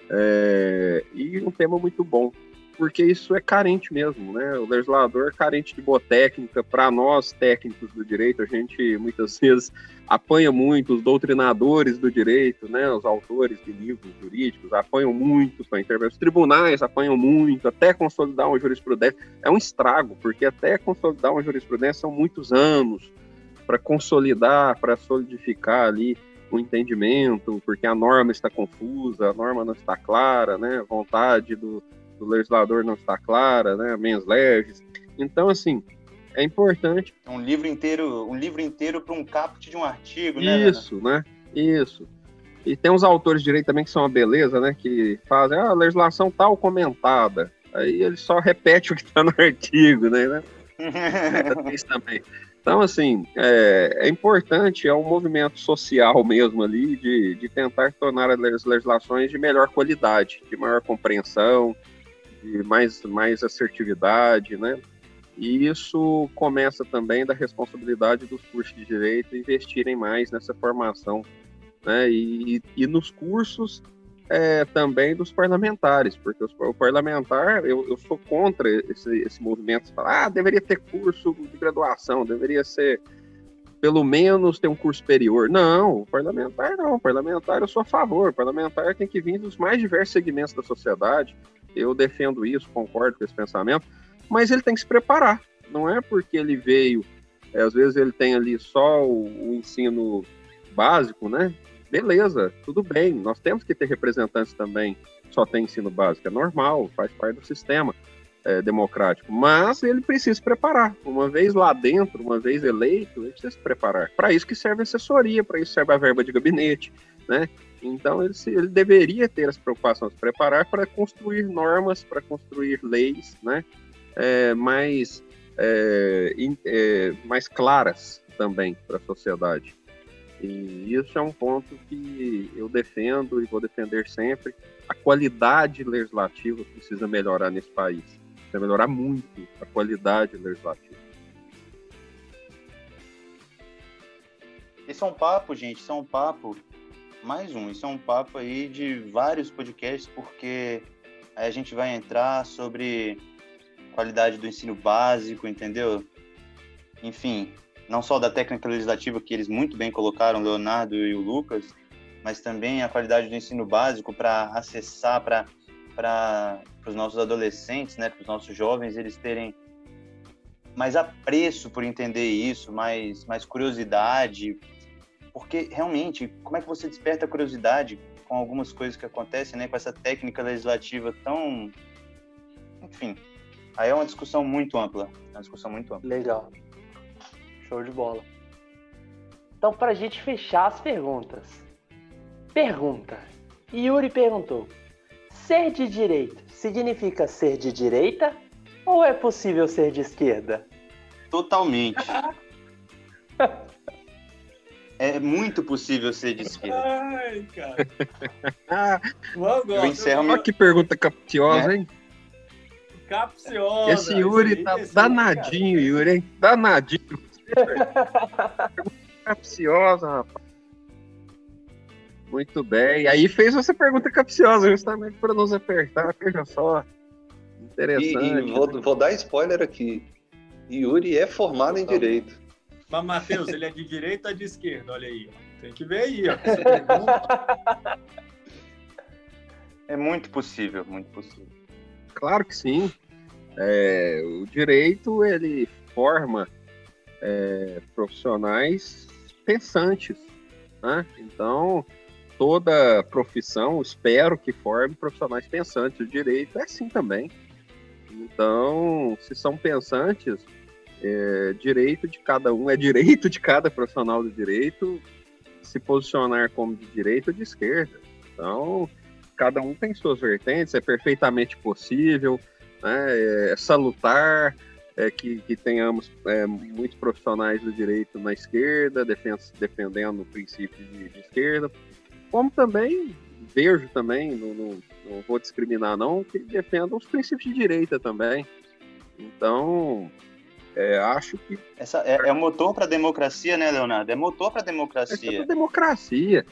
é, e um tema muito bom porque isso é carente mesmo, né? O legislador é carente de boa técnica. Para nós, técnicos do direito, a gente muitas vezes apanha muito os doutrinadores do direito, né? Os autores de livros jurídicos apanham muito para intervir. Os tribunais apanham muito até consolidar uma jurisprudência. É um estrago, porque até consolidar uma jurisprudência são muitos anos para consolidar, para solidificar ali o entendimento, porque a norma está confusa, a norma não está clara, né? A vontade do do legislador não está clara, né? Mens leves. Então, assim, é importante. É um livro inteiro, um livro inteiro para um caput de um artigo, né? Isso, né? Isso. E tem uns autores de direito também que são uma beleza, né? Que fazem ah, a legislação tal comentada. Aí ele só repete o que está no artigo, né? é, isso também. Então, assim, é, é, importante, é um movimento social mesmo ali de, de tentar tornar as legislações de melhor qualidade, de maior compreensão, de mais, mais assertividade, né? E isso começa também da responsabilidade dos cursos de direito investirem mais nessa formação, né? E, e nos cursos é, também dos parlamentares, porque os, o parlamentar, eu, eu sou contra esse, esse movimento, falar, ah, deveria ter curso de graduação, deveria ser pelo menos ter um curso superior. Não, parlamentar não, parlamentar eu sou a favor, parlamentar tem que vir dos mais diversos segmentos da sociedade, eu defendo isso, concordo com esse pensamento, mas ele tem que se preparar. Não é porque ele veio, é, às vezes ele tem ali só o, o ensino básico, né? Beleza, tudo bem. Nós temos que ter representantes também só tem ensino básico, é normal, faz parte do sistema é, democrático. Mas ele precisa se preparar. Uma vez lá dentro, uma vez eleito, ele precisa se preparar. Para isso que serve a assessoria, para isso serve a verba de gabinete, né? Então ele, ele deveria ter essa preocupação de se preparar para construir normas, para construir leis, né? É, mais, é, é, mais claras também para a sociedade. E isso é um ponto que eu defendo e vou defender sempre. A qualidade legislativa precisa melhorar nesse país. Precisa melhorar muito a qualidade legislativa. Esse é um papo, gente. Isso é um papo. Mais um. Isso é um papo aí de vários podcasts, porque a gente vai entrar sobre qualidade do ensino básico, entendeu? Enfim, não só da técnica legislativa que eles muito bem colocaram, Leonardo e o Lucas, mas também a qualidade do ensino básico para acessar para para os nossos adolescentes, né, para os nossos jovens, eles terem mais apreço por entender isso, mais mais curiosidade, porque realmente, como é que você desperta a curiosidade com algumas coisas que acontecem, né, com essa técnica legislativa tão, enfim, aí é uma discussão muito ampla, é uma discussão muito ampla. Legal. Show de bola. Então, para a gente fechar as perguntas. Pergunta. Yuri perguntou: Ser de direita significa ser de direita ou é possível ser de esquerda? Totalmente. é muito possível ser de esquerda. Ai, cara. Eu encerro Olha que pergunta capciosa, É. hein? Capciosa. Esse Yuri aí, tá esse aí, danadinho, Yuri, hein? Danadinho. Capciosa, rapaz. Muito bem. Aí fez essa pergunta capciosa, justamente para nos apertar. Veja só. E, Interessante. e vou, vou dar spoiler aqui. Yuri é formado em Direito. Mas, Matheus, ele é de direita ou de esquerda? Olha aí. Tem que ver aí, ó. É muito possível, muito possível. Claro que sim. É, o direito ele forma é, profissionais pensantes, né? Então toda profissão espero que forme profissionais pensantes. O direito é assim também. Então, se são pensantes, é direito de cada um, é direito de cada profissional do direito se posicionar como de direita ou de esquerda. Então, cada um tem suas vertentes, é perfeitamente possível, né, é salutar é, que, que tenhamos é, muitos profissionais do direito na esquerda, defen defendendo o princípio de, de, esquerda, como também vejo também, não, não, não, vou discriminar não, que defendam os princípios de direita também. Então, é, acho que... Essa é, é motor para a democracia, né, Leonardo? É motor para a democracia. É democracia.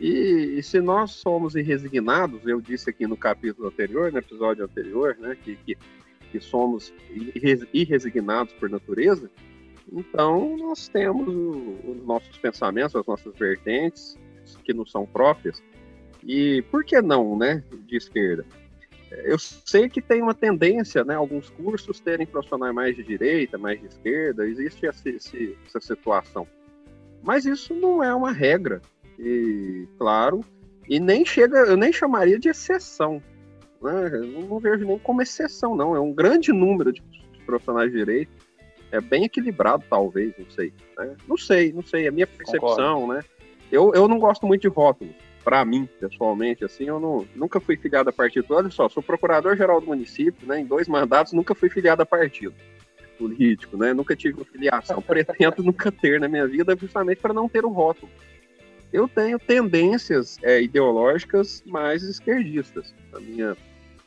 E, e, se nós somos irresignados, eu disse aqui no capítulo anterior, no episódio anterior, né, que, que, que somos irresignados por natureza, então nós temos os nossos pensamentos, as nossas vertentes, que nos são próprias. E por que não, né, de esquerda? Eu sei que tem uma tendência, né, alguns cursos terem profissionais mais de direita, mais de esquerda, existe essa, essa situação. Mas isso não é uma regra, e claro, e nem chega, eu nem chamaria de exceção, né? Eu não vejo nem como exceção, não. É um grande número de profissionais de direito, é bem equilibrado, talvez, não sei. Né? Não sei, não sei, é a minha percepção, Concordo. né? Eu, eu não gosto muito de rótulos, para mim, pessoalmente, assim, eu não, nunca fui filiado a partido. Olha só, sou procurador-geral do município, né? Em dois mandatos, nunca fui filiado a partido político, né? Nunca tive uma filiação, pretendo nunca ter na minha vida, justamente para não ter o rótulo eu tenho tendências é, ideológicas mais esquerdistas na minha,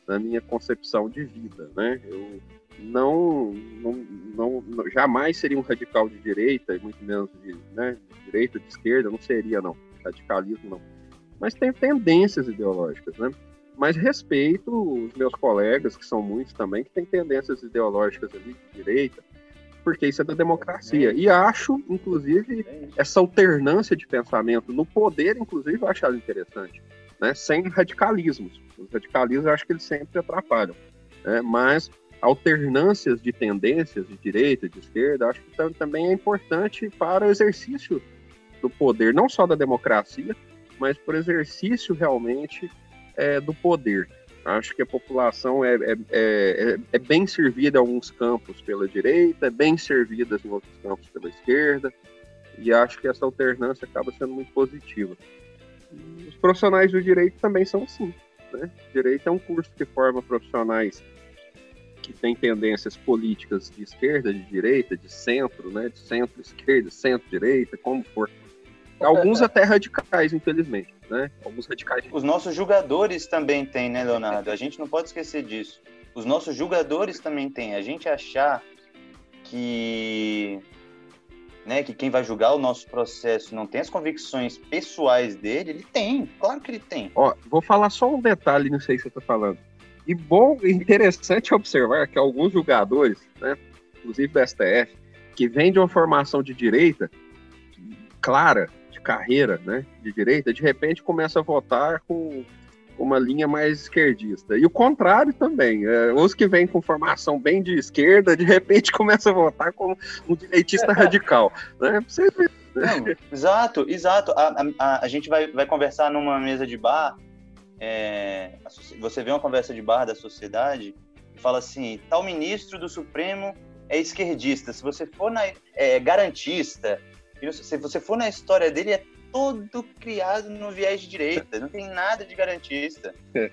na minha concepção de vida, né? Eu não, não, não jamais seria um radical de direita, muito menos de, né, de direita, de esquerda, não seria não, radicalismo não. Mas tenho tendências ideológicas, né? Mas respeito os meus colegas, que são muitos também, que têm tendências ideológicas ali de direita, porque isso é da democracia. E acho, inclusive, essa alternância de pensamento no poder, inclusive, eu acho interessante, né? sem radicalismos. Os radicalismos, eu acho que eles sempre atrapalham. Né? Mas alternâncias de tendências, de direita, de esquerda, acho que também é importante para o exercício do poder, não só da democracia, mas para o exercício realmente é, do poder. Acho que a população é, é, é, é, bem servida em alguns campos pela direita, é bem servida em outros campos pela esquerda, e acho que essa alternância acaba sendo muito positiva. E os profissionais do direito também são assim. Né? Direito é um curso que forma profissionais que têm tendências políticas de esquerda, de direita, de centro, né? de centro-esquerda, centro-direita, como for. Alguns até radicais, infelizmente, né? Alguns radicais. Os nossos jogadores também têm, né, Leonardo? A gente não pode esquecer disso. Os nossos jogadores também têm. A gente achar que né, que quem vai julgar o nosso processo não tem as convicções pessoais dele, ele tem, claro que ele tem. Ó, vou falar só um detalhe nisso aí que você está falando. E bom, interessante observar que alguns jogadores, né, inclusive do STF, que vêm de uma formação de direita clara, de carreira, né, de direita, de repente começa a votar com uma linha mais esquerdista. E o contrário também. É, os que vêm com formação bem de esquerda, de repente começa a votar como um direitista radical. Né? Você Não, exato, exato. A, a, a, gente vai, vai conversar numa mesa de bar. É, você vê uma conversa de bar da sociedade e fala assim: tal ministro do Supremo é esquerdista. Se você for na é, garantista, se você for na história dele, é todo criado no viés de direita, não tem nada de garantista. É.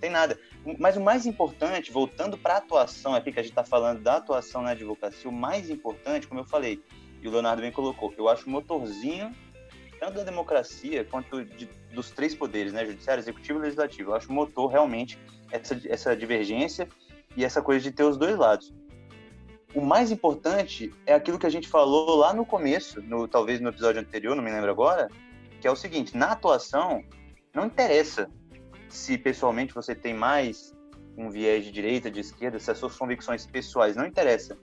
Tem nada. Mas o mais importante, voltando para a atuação aqui, que a gente está falando da atuação na advocacia, o mais importante, como eu falei, e o Leonardo bem colocou, eu acho o motorzinho, tanto da democracia quanto de, dos três poderes, né, judiciário, executivo e legislativo, eu acho o motor realmente essa, essa divergência e essa coisa de ter os dois lados o mais importante é aquilo que a gente falou lá no começo, no, talvez no episódio anterior, não me lembro agora, que é o seguinte: na atuação, não interessa se pessoalmente você tem mais um viés de direita, de esquerda, se as suas convicções pessoais, não interessa.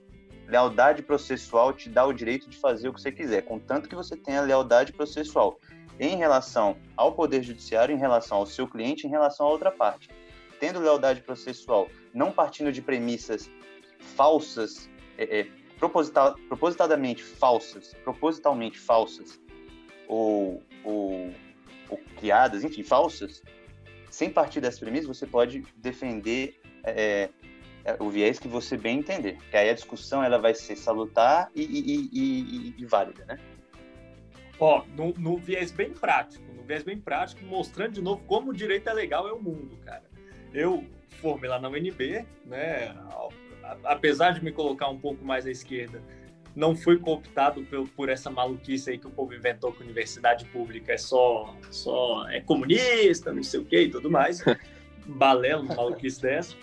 Lealdade processual te dá o direito de fazer o que você quiser, contanto que você tenha lealdade processual em relação ao Poder Judiciário, em relação ao seu cliente, em relação à outra parte. Tendo lealdade processual, não partindo de premissas falsas é, é, proposital, propositadamente falsas, propositalmente falsas, ou, ou, ou, criadas, enfim, falsas, sem partir dessa premissa, você pode defender é, é, o viés que você bem entender. Que aí a discussão ela vai ser salutar e, e, e, e válida, né? Ó, no, no, viés bem prático, no viés bem prático, mostrando de novo como o direito é legal é o mundo, cara. Eu formei lá na UNB, né, apesar de me colocar um pouco mais à esquerda, não fui cooptado por, por, essa maluquice aí que o povo inventou que a universidade pública é só, só é comunista, não sei o que e tudo mais. Balelo, maluquice dessa.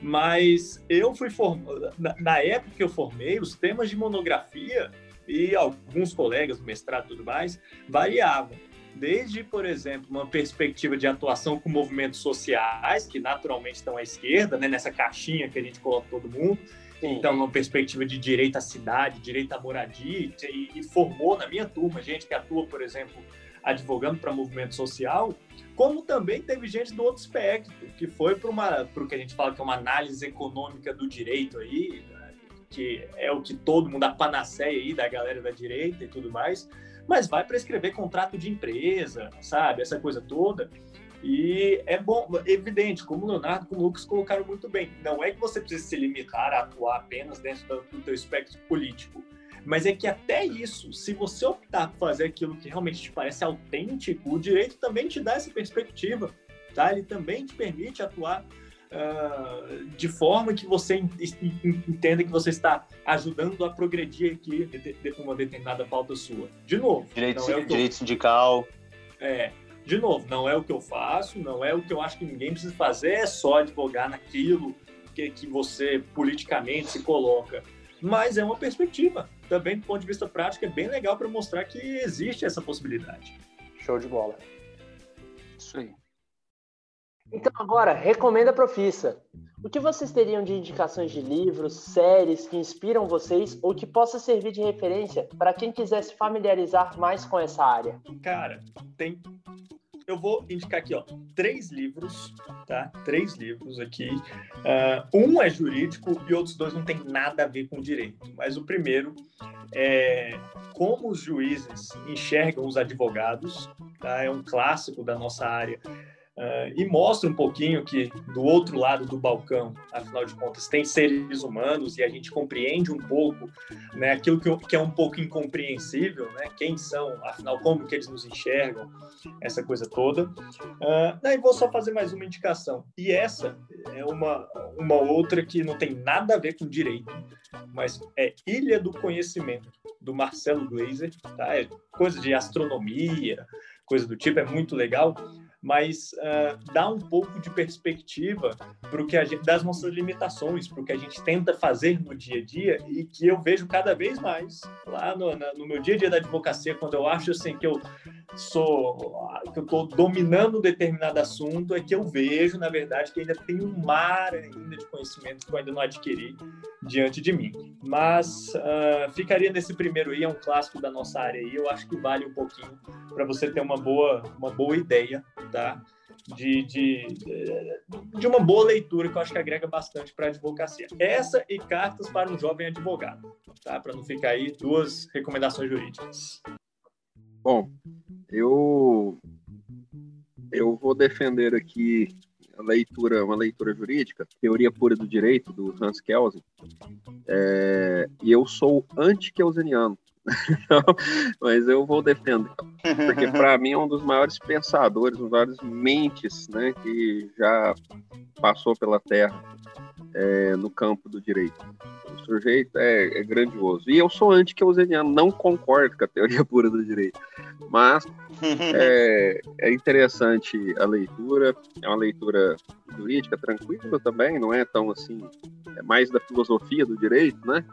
Mas eu fui formado, na, na época que eu formei, os temas de monografia e alguns colegas do mestrado e tudo mais variavam desde, por exemplo, uma perspectiva de atuação com movimentos sociais, que naturalmente estão à esquerda, né, nessa caixinha que a gente coloca todo mundo. Sim. Então, uma perspectiva de direito à cidade, direito à moradia, e, e formou na minha turma gente que atua, por exemplo, advogando para movimento social, como também teve gente do outro espectro, que foi para o que a gente fala que é uma análise econômica do direito aí, né, que é o que todo mundo, a panaceia aí da galera da direita e tudo mais, mas vai para escrever contrato de empresa, sabe? Essa coisa toda. E é bom, evidente, como o Leonardo e o Lucas colocaram muito bem, não é que você precisa se limitar a atuar apenas dentro do, do teu espectro político, mas é que até isso, se você optar por fazer aquilo que realmente te parece autêntico, o direito também te dá essa perspectiva, tá? Ele também te permite atuar uh, de forma que você entenda que você está ajudando a progredir aqui de, de uma determinada pauta sua. De novo. Direito, é direito sindical. É. De novo, não é o que eu faço, não é o que eu acho que ninguém precisa fazer, é só advogar naquilo que, que você politicamente se coloca. Mas é uma perspectiva. Também, do ponto de vista prático, é bem legal para mostrar que existe essa possibilidade. Show de bola. Isso aí. Então, agora, recomenda Profissa. O que vocês teriam de indicações de livros, séries que inspiram vocês ou que possa servir de referência para quem quiser se familiarizar mais com essa área? Cara, tem. Eu vou indicar aqui, ó, três livros, tá? Três livros aqui. Uh, um é jurídico e outros dois não tem nada a ver com direito. Mas o primeiro é Como os juízes enxergam os advogados, tá? É um clássico da nossa área Uh, e mostra um pouquinho que do outro lado do balcão, afinal de contas, tem seres humanos e a gente compreende um pouco né, aquilo que, que, é um pouco incompreensível, né, quem são, afinal, como que eles nos enxergam, essa coisa toda. Uh, daí vou só fazer mais uma indicação. E essa é uma, uma outra que não tem nada a ver com direito, mas é Ilha do Conhecimento, do Marcelo Glazer, tá? É coisa de astronomia, coisa do tipo, é muito legal mas uh, dá um pouco de perspectiva para o que a gente, das nossas limitações, para o que a gente tenta fazer no dia a dia e que eu vejo cada vez mais lá no, na, no meu dia a dia da advocacia, quando eu acho assim que eu sou que eu estou dominando um determinado assunto, é que eu vejo, na verdade, que ainda tem um mar ainda de conhecimento que eu ainda não adquiri diante de mim. Mas uh, ficaria nesse primeiro aí, é um clássico da nossa área aí, eu acho que vale um pouquinho para você ter uma boa, uma boa ideia tá? De, de, de uma boa leitura que eu acho que agrega bastante para a advocacia. Essa e cartas para um jovem advogado, tá? Para não ficar aí duas recomendações jurídicas. Bom, eu eu vou defender aqui leitura, uma leitura jurídica, Teoria Pura do Direito, do Hans Kelsen, é, e eu sou anti-kelseniano. mas eu vou defender, porque para mim é um dos maiores pensadores, um dos maiores mentes, né, que já passou pela Terra é, no campo do direito. O sujeito é, é grandioso. E eu sou anti-keuseniano, não concordo com a teoria pura do direito, mas é, é interessante a leitura, é uma leitura jurídica tranquila também, não é tão assim, é mais da filosofia do direito, né?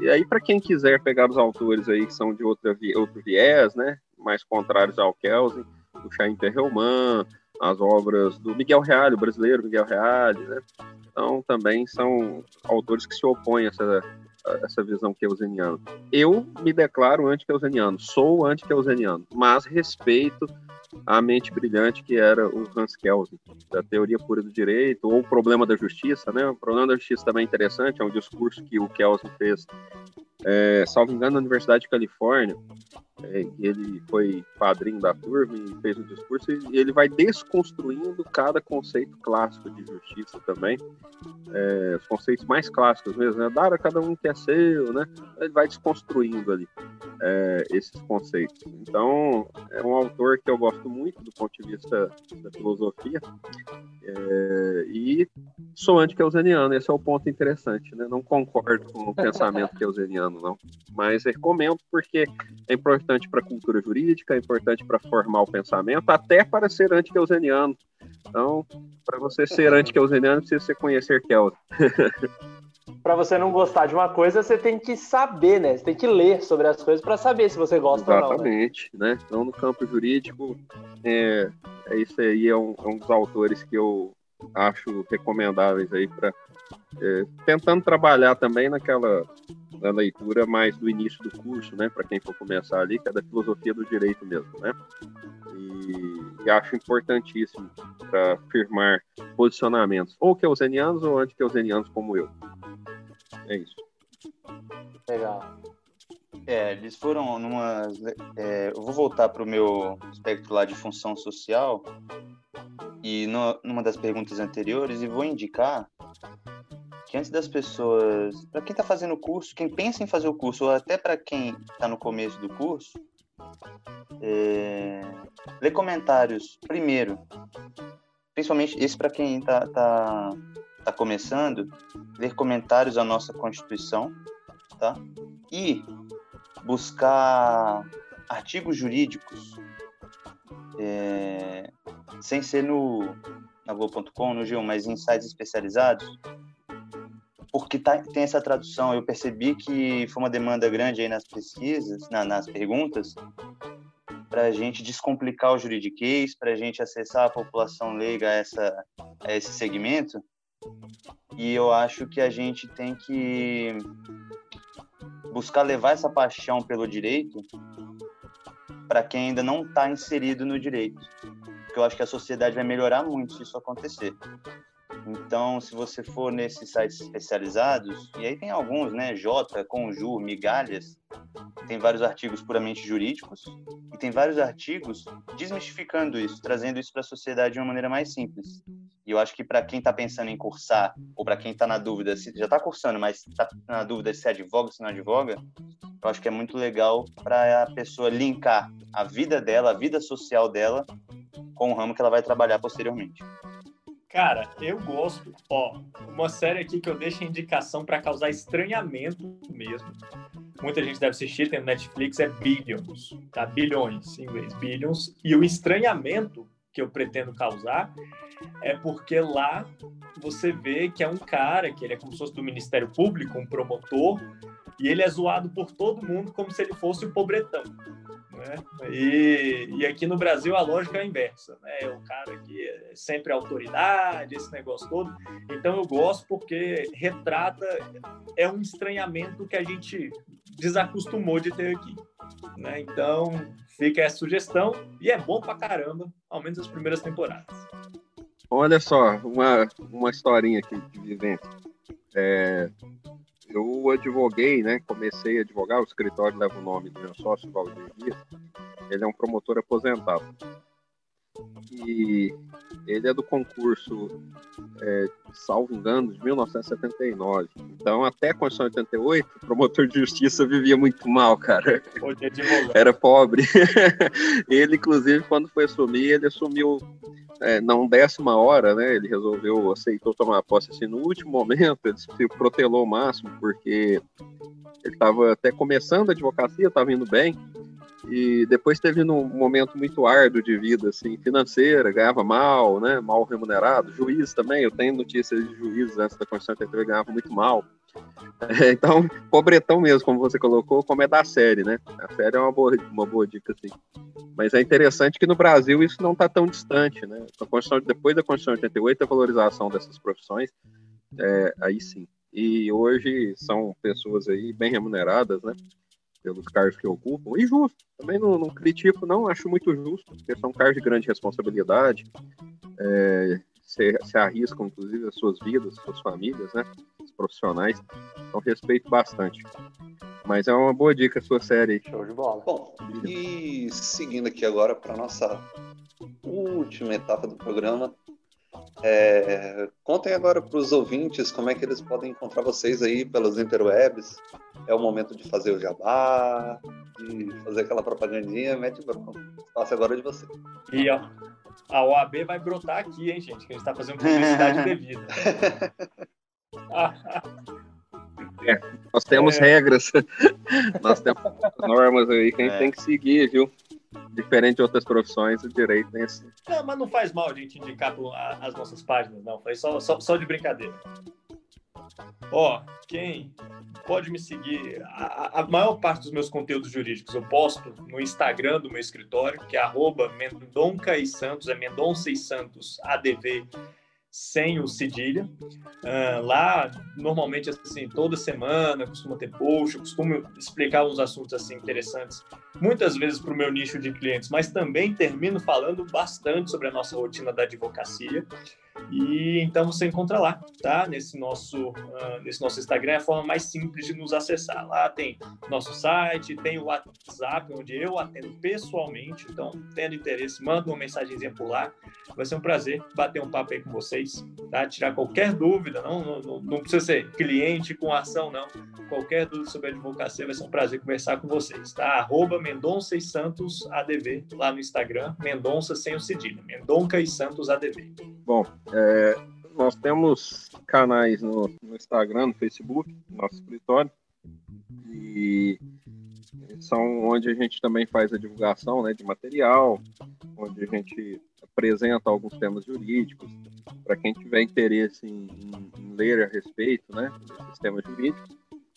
E aí, para quem quiser pegar os autores aí que são de outra, outro viés, né, mais contrários ao Kelsen, o Chaim Perelman, as obras do Miguel Reale, o brasileiro Miguel Reale, né? Então, também são autores que se opõem a essa, a essa visão keuseniana. Eu me declaro anti-keuseniano, sou anti-keuseniano, mas respeito a mente brilhante que era o Hans Kelsen, da teoria pura do direito, ou o problema da justiça, né? O problema da justiça também é interessante, é um discurso que o Kelsen fez, é, salvo engano, na Universidade de Califórnia, é, ele foi padrinho da turma e fez um discurso, e ele vai desconstruindo cada conceito clássico de justiça também, é, os conceitos mais clássicos mesmo, né? Dar a cada um que é seu, né? Ele vai desconstruindo ali é, esses conceitos. Então, é um autor que eu gosto muito do ponto de vista da filosofia, é, e sou anti-keuseniano, esse é o ponto interessante, né? Não concordo com o pensamento keuseniano, não, mas recomendo porque é importante para a cultura jurídica, é importante para formar o pensamento, até para ser anti-keuseniano. Então, para você ser anti-keuseniano, precisa você conhecer Kelsen. para você não gostar de uma coisa, você tem que saber, né? Você tem que ler sobre as coisas para saber se você gosta Exatamente, ou não. Né? Exatamente, né? Então, no campo jurídico, é, é isso aí é um, é um, dos autores que eu acho recomendáveis aí para é, tentando trabalhar também naquela na leitura mais do início do curso, né? Para quem for começar ali, que é da filosofia do direito mesmo, né? E, e acho importantíssimo para firmar posicionamentos, ou keusenianos ou anti-keusenianos como eu. É isso. Legal. É, eles foram numa. É, eu vou voltar para o meu espectro lá de função social e no, numa das perguntas anteriores e vou indicar que antes das pessoas, para quem está fazendo o curso, quem pensa em fazer o curso, ou até para quem está no começo do curso, é, ler comentários primeiro, principalmente esse para quem está tá, tá começando, ler comentários à nossa Constituição, tá? E buscar artigos jurídicos, é, sem ser no na Globo.com, no G1, mas em sites especializados, porque tá, tem essa tradução. Eu percebi que foi uma demanda grande aí nas pesquisas, na, nas perguntas, para a gente descomplicar o juridiquês, para a gente acessar a população leiga a, essa, a esse segmento. E eu acho que a gente tem que buscar levar essa paixão pelo direito para quem ainda não está inserido no direito. Porque eu acho que a sociedade vai melhorar muito se isso acontecer. Então, se você for nesses sites especializados, e aí tem alguns, né? J, Conjur, Migalhas, tem vários artigos puramente jurídicos e tem vários artigos desmistificando isso, trazendo isso para a sociedade de uma maneira mais simples. E eu acho que para quem está pensando em cursar, ou para quem está na dúvida, se já está cursando, mas está na dúvida se advoga, se não advoga, eu acho que é muito legal para a pessoa linkar a vida dela, a vida social dela, com o ramo que ela vai trabalhar posteriormente. Cara, eu gosto. Ó, uma série aqui que eu deixo indicação para causar estranhamento mesmo. Muita gente deve assistir, tem no Netflix, é Billions, tá? Bilhões em inglês, Billions. E o estranhamento que eu pretendo causar, é porque lá você vê que é um cara, que ele é como se fosse do Ministério Público, um promotor, e ele é zoado por todo mundo como se ele fosse o pobretão. Né? E, e aqui no Brasil a lógica é a inversa, né? É o cara que é sempre autoridade, esse negócio todo. Então eu gosto porque retrata é um estranhamento que a gente desacostumou de ter aqui. Né? Então fica essa sugestão e é bom pra caramba, ao menos as primeiras temporadas. Olha só, uma, uma historinha aqui de vivência. É, eu advoguei, né? Comecei a advogar, o escritório leva o nome do meu sócio, Valdir Dias. Ele é um promotor aposentado. E ele é do concurso, é, salvo engano, de 1979. Então, até a Constituição 88, o promotor de justiça vivia muito mal, cara. Era pobre. ele, inclusive, quando foi assumir, ele assumiu é, não décima hora, né? Ele resolveu, aceitou tomar posse assim no último momento, ele se protelou o máximo, porque ele estava até começando a advocacia, estava indo bem, e depois teve um momento muito árduo de vida, assim, financeira, ganhava mal, né, mal remunerado, juiz também, eu tenho notícias de juízes antes da Constituição 83, ganhava muito mal. É, então, pobretão mesmo, como você colocou, como é da série, né? A série é uma boa, uma boa dica, assim. Mas é interessante que no Brasil isso não está tão distante, né? A Constituição, depois da Constituição 88, a valorização dessas profissões, é, aí sim. E hoje são pessoas aí bem remuneradas, né? Pelos cargos que ocupam, e justo. Também não, não critico, não, acho muito justo, porque são cargos de grande responsabilidade, é, se, se, arriscam, inclusive, as suas vidas, suas famílias, né, os profissionais, então respeito bastante. Mas é uma boa dica a sua série. Show de bola. Bom, e seguindo aqui agora para nossa última etapa do programa, é, contem agora para os ouvintes como é que eles podem encontrar vocês aí pelas interwebs. É o momento de fazer o jabá, de fazer aquela propagandinha. Mete espaço agora de você. E ó, a OAB vai brotar aqui, hein, gente? Que a gente está fazendo publicidade devida. é, nós temos é. regras, nós temos normas aí que a gente é. tem que seguir, viu? Diferente de outras profissões, o direito tem assim. Não, mas não faz mal a gente indicar as nossas páginas, não. Foi só, só, só de brincadeira. Ó, quem pode me seguir? A, a, maior parte dos meus conteúdos jurídicos eu posto no Instagram do meu escritório, que é arroba Mendonca e Santos, é Mendonça e Santos ADV sem o cedilha. Uh, lá, normalmente, assim, toda semana costuma ter post, costumo explicar uns assuntos assim interessantes, muitas vezes para o meu nicho de clientes, mas também termino falando bastante sobre a nossa rotina da advocacia. E então você encontra lá, tá? Nesse nosso, uh, nesse nosso Instagram é a forma mais simples de nos acessar. Lá tem nosso site, tem o WhatsApp, onde eu atendo pessoalmente. Então, tendo interesse, manda uma mensagenzinha por lá. Vai ser um prazer bater um papo aí com vocês, tá? Tirar qualquer dúvida, não, não, não precisa ser cliente com ação, não. Qualquer dúvida sobre advocacia, vai ser um prazer conversar com vocês, tá? Arroba Mendonça e Santos ADV lá no Instagram, Mendonça sem o cedilha, Mendonca e Santos ADV. Bom, é, nós temos canais no, no, Instagram, no Facebook, no nosso escritório, e são onde a gente também faz a divulgação né, de material, onde a gente apresenta alguns temas jurídicos, para quem tiver interesse em, em, em, ler a respeito né, desses temas jurídicos.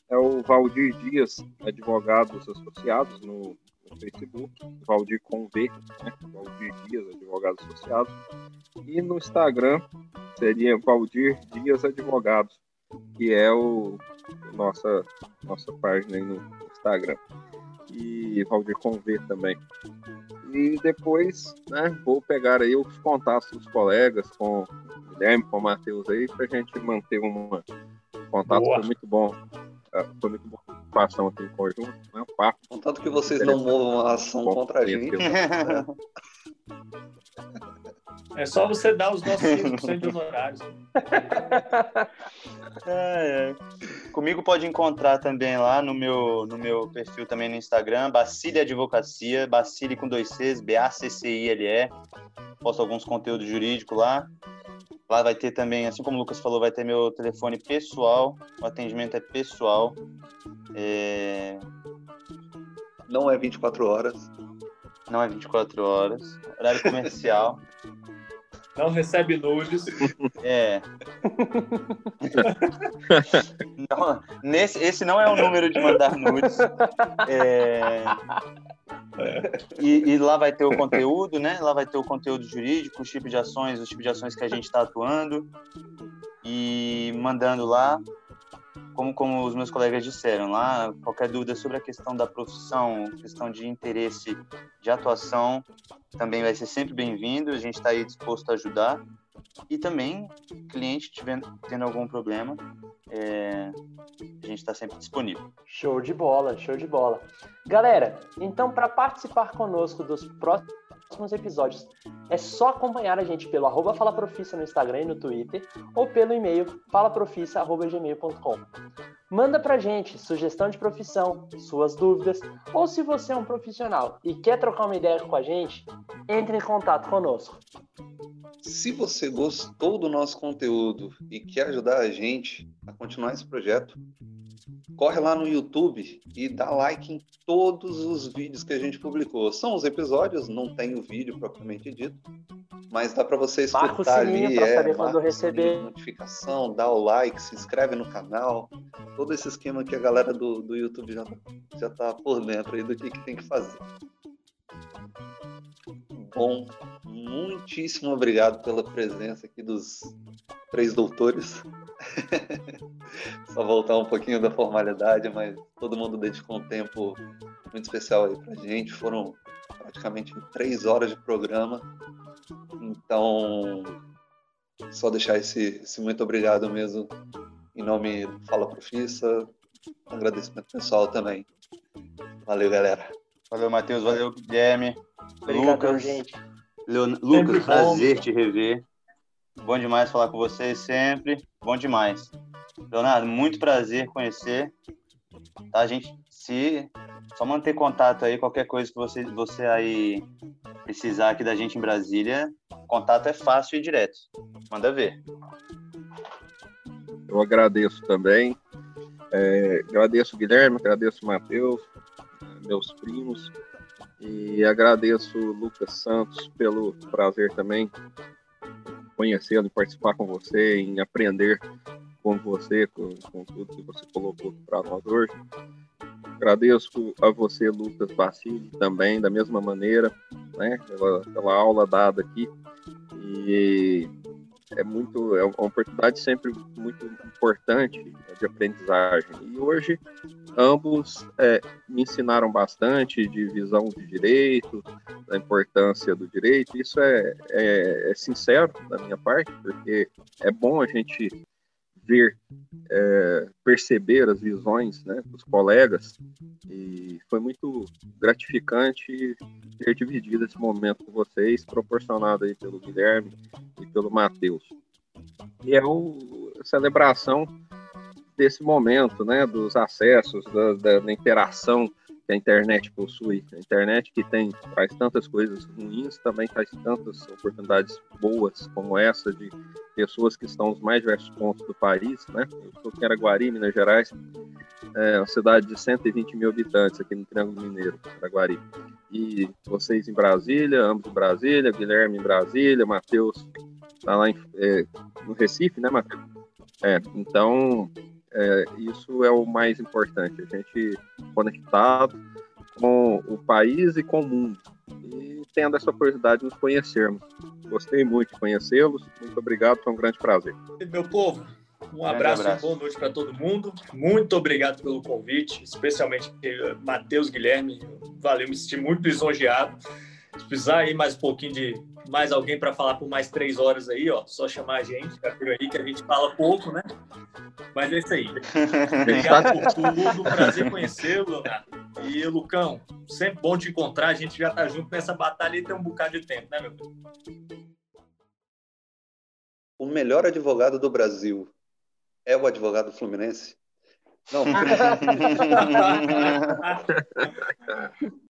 É o Valdir Dias, Advogados Associados, no, no Facebook, Valdir com V, né? Valdir Dias, advogados associados. E no Instagram seria Valdir Dias Advogados, que é o nossa, nossa página aí no Instagram. E Valdir com V também. E depois, né, vou pegar aí os contatos dos colegas com o Guilherme, com o Matheus aí, para a gente manter um contato Boa. muito bom é, foi muito boa participação aqui em conjunto, né? Papo. Contanto que vocês não movam a ação bom, contra a gente. É só você dar os nossos 5% de honorários. É, é. Comigo pode encontrar também lá no meu, no meu perfil também no Instagram, Bacile Advocacia, Bacile com dois Cs, B-A-C-C-I-L-E. Posto alguns conteúdos jurídicos lá. Lá vai ter também, assim como o Lucas falou, vai ter meu telefone pessoal. O atendimento é pessoal. É... Não é 24 horas. Não é 24 horas. Horário comercial. Não recebe nudes. É. não, nesse, esse não é o número de mandar nudes. É... E, e, lá vai ter o conteúdo, né? Lá vai ter o conteúdo jurídico, os tipos de ações, os tipos de ações que a gente está atuando e mandando lá, como, como os meus colegas disseram lá, qualquer dúvida sobre a questão da profissão, questão de interesse de atuação, também vai ser sempre bem-vindo. A gente está aí disposto a ajudar. E também, cliente tiver, tendo algum problema, é, a gente está sempre disponível. Show de bola, show de bola. Galera, então para participar conosco dos próximos episódios, é só acompanhar a gente pelo arroba falaprofissa no Instagram e no Twitter ou pelo e-mail falaprofissa.gmail.com. Manda pra gente sugestão de profissão, suas dúvidas, ou se você é um profissional e quer trocar uma ideia com a gente, entre em contato conosco. Se você gostou do nosso conteúdo e quer ajudar a gente a continuar esse projeto, corre lá no YouTube e dá like em todos os vídeos que a gente publicou. São os episódios, não tem o vídeo propriamente dito, mas dá para você escutar marca o sininho ali, é, saber quando receber. notificação, dá o like, se inscreve no canal, todo esse esquema que a galera do, do YouTube já, já tá por dentro aí do que, que tem que fazer. Bom, muitíssimo obrigado pela presença aqui dos três doutores. Só voltar um pouquinho da formalidade, mas todo mundo dedicou um tempo muito especial aí pra gente. Foram praticamente três horas de programa. Então, só deixar esse, esse muito obrigado mesmo em nome do Fala Profissa. Agradecimento pessoal também. Valeu, galera. Valeu, Matheus. Valeu, Guilherme. Obrigado, Lucas. gente. Leon... Lucas, bom. prazer te rever. Bom demais falar com vocês sempre. Bom demais. Leonardo, muito prazer conhecer. Tá, a gente se só manter contato aí, qualquer coisa que você, você aí precisar aqui da gente em Brasília, contato é fácil e direto. Manda ver. Eu agradeço também. É, agradeço Guilherme, agradeço Matheus, meus primos, e agradeço Lucas Santos pelo prazer também conhecê-lo e participar com você, em aprender com você, com, com tudo que você colocou para nós hoje. Agradeço a você, Lucas Bacilli, também, da mesma maneira, né, pela, pela aula dada aqui. E é muito é uma oportunidade sempre muito importante de aprendizagem. E hoje ambos é, me ensinaram bastante de visão de direito da importância do direito. Isso é, é, é sincero da minha parte porque é bom a gente ver é, perceber as visões né, dos colegas e foi muito gratificante ter dividido esse momento com vocês, proporcionado aí pelo Guilherme e pelo Matheus. E é o, a celebração desse momento, né, dos acessos, da, da, da interação que a internet possui. A internet que tem traz tantas coisas ruins, também traz tantas oportunidades boas como essa de pessoas que estão nos mais diversos pontos do país, né? Eu sou em Araguari, Minas Gerais, é uma cidade de 120 mil habitantes aqui no Triângulo Mineiro, Araguari. E vocês em Brasília, ambos em Brasília, Guilherme em Brasília, Matheus tá lá em, é, no Recife, né, Matheus? É, então, é, isso é o mais importante, a gente conectado com o país e com o mundo. E tendo essa oportunidade de nos conhecermos. Gostei muito de conhecê-los. Muito obrigado, foi um grande prazer. Meu povo, um abraço, abraço. e boa noite para todo mundo. Muito obrigado pelo convite, especialmente Matheus Guilherme. Valeu, me senti muito lisonjeado. Se precisar aí mais um pouquinho de mais alguém para falar por mais três horas aí, ó, só chamar a gente, tá por aí que a gente fala pouco, né? Mas é isso aí. Obrigado por tudo, prazer conhecê-lo, Leonardo. E Lucão, sempre bom te encontrar, a gente já tá junto nessa batalha e tem um bocado de tempo, né, meu? O melhor advogado do Brasil é o advogado fluminense? Não.